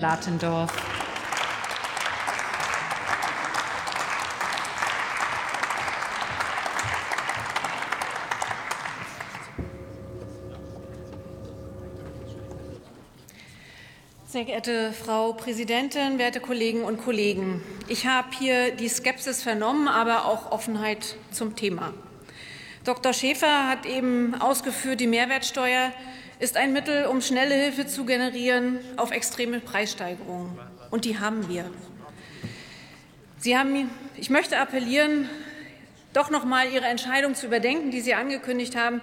Latendorf. Sehr geehrte Frau Präsidentin, werte Kollegen und Kollegen! Ich habe hier die Skepsis vernommen, aber auch Offenheit zum Thema. Dr. Schäfer hat eben ausgeführt, die Mehrwertsteuer ist ein Mittel, um schnelle Hilfe zu generieren auf extreme Preissteigerungen. Und die haben wir. Sie haben, ich möchte appellieren, doch noch mal Ihre Entscheidung zu überdenken, die Sie angekündigt haben.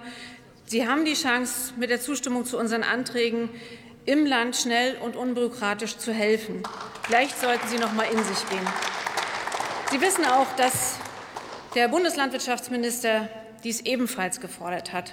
Sie haben die Chance, mit der Zustimmung zu unseren Anträgen im Land schnell und unbürokratisch zu helfen. Vielleicht sollten Sie noch mal in sich gehen. Sie wissen auch, dass der Bundeslandwirtschaftsminister dies ebenfalls gefordert hat.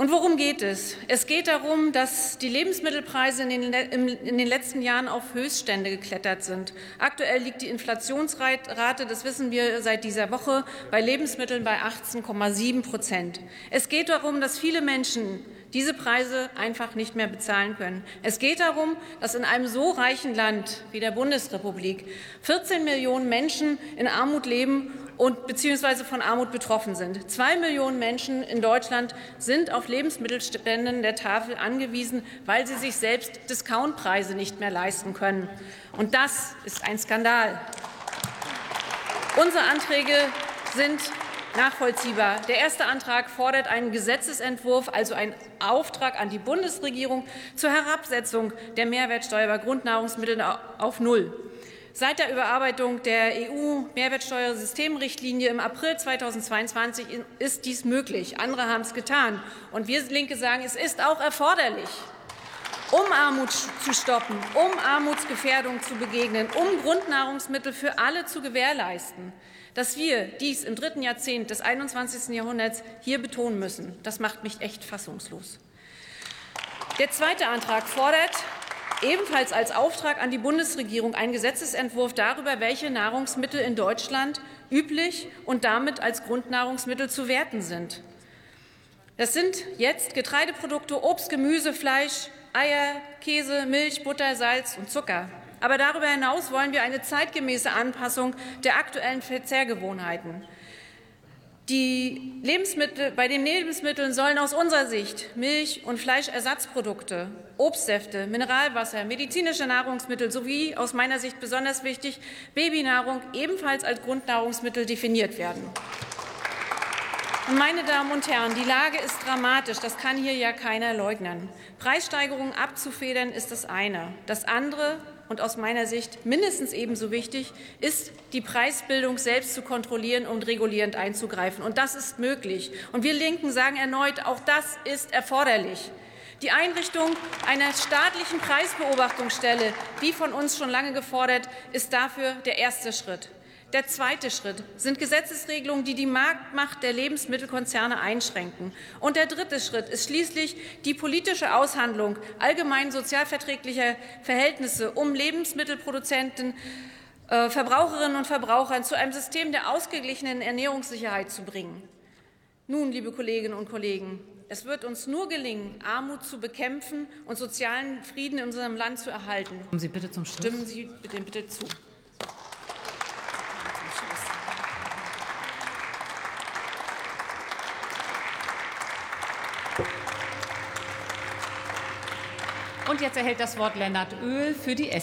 Und worum geht es? Es geht darum, dass die Lebensmittelpreise in den, in den, letzten Jahren auf Höchststände geklettert sind. Aktuell liegt die Inflationsrate, das wissen wir seit dieser Woche, bei Lebensmitteln bei 18,7 Prozent. Es geht darum, dass viele Menschen diese Preise einfach nicht mehr bezahlen können. Es geht darum, dass in einem so reichen Land wie der Bundesrepublik 14 Millionen Menschen in Armut leben und beziehungsweise von Armut betroffen sind. Zwei Millionen Menschen in Deutschland sind auf Lebensmittelspenden der Tafel angewiesen, weil sie sich selbst Discountpreise nicht mehr leisten können. Und das ist ein Skandal. Unsere Anträge sind nachvollziehbar. Der erste Antrag fordert einen Gesetzesentwurf, also einen Auftrag an die Bundesregierung zur Herabsetzung der Mehrwertsteuer bei Grundnahrungsmitteln auf Null. Seit der Überarbeitung der EU-Mehrwertsteuersystemrichtlinie im April 2022 ist dies möglich. Andere haben es getan. Und wir Linke sagen, es ist auch erforderlich, um Armut zu stoppen, um Armutsgefährdung zu begegnen, um Grundnahrungsmittel für alle zu gewährleisten. Dass wir dies im dritten Jahrzehnt des 21. Jahrhunderts hier betonen müssen, das macht mich echt fassungslos. Der zweite Antrag fordert ebenfalls als Auftrag an die Bundesregierung einen Gesetzesentwurf darüber, welche Nahrungsmittel in Deutschland üblich und damit als Grundnahrungsmittel zu werten sind. Das sind jetzt Getreideprodukte, Obst, Gemüse, Fleisch, Eier, Käse, Milch, Butter, Salz und Zucker. Aber darüber hinaus wollen wir eine zeitgemäße Anpassung der aktuellen Verzehrgewohnheiten. Die Lebensmittel, bei den Lebensmitteln sollen aus unserer Sicht Milch- und Fleischersatzprodukte, Obstsäfte, Mineralwasser, medizinische Nahrungsmittel sowie aus meiner Sicht besonders wichtig Babynahrung ebenfalls als Grundnahrungsmittel definiert werden. Meine Damen und Herren, die Lage ist dramatisch. Das kann hier ja keiner leugnen. Preissteigerungen abzufedern ist das eine. Das andere und aus meiner Sicht mindestens ebenso wichtig ist, die Preisbildung selbst zu kontrollieren und regulierend einzugreifen. Und das ist möglich. Und wir Linken sagen erneut, auch das ist erforderlich. Die Einrichtung einer staatlichen Preisbeobachtungsstelle, wie von uns schon lange gefordert, ist dafür der erste Schritt. Der zweite Schritt sind Gesetzesregelungen, die die Marktmacht der Lebensmittelkonzerne einschränken. Und der dritte Schritt ist schließlich die politische Aushandlung allgemein sozialverträglicher Verhältnisse, um Lebensmittelproduzenten, äh, Verbraucherinnen und Verbrauchern zu einem System der ausgeglichenen Ernährungssicherheit zu bringen. Nun, liebe Kolleginnen und Kollegen, es wird uns nur gelingen, Armut zu bekämpfen und sozialen Frieden in unserem Land zu erhalten. Kommen Sie bitte zum Schluss. Stimmen Sie bitte, bitte zu. Und jetzt erhält das Wort Lennart Oehl für die SPD.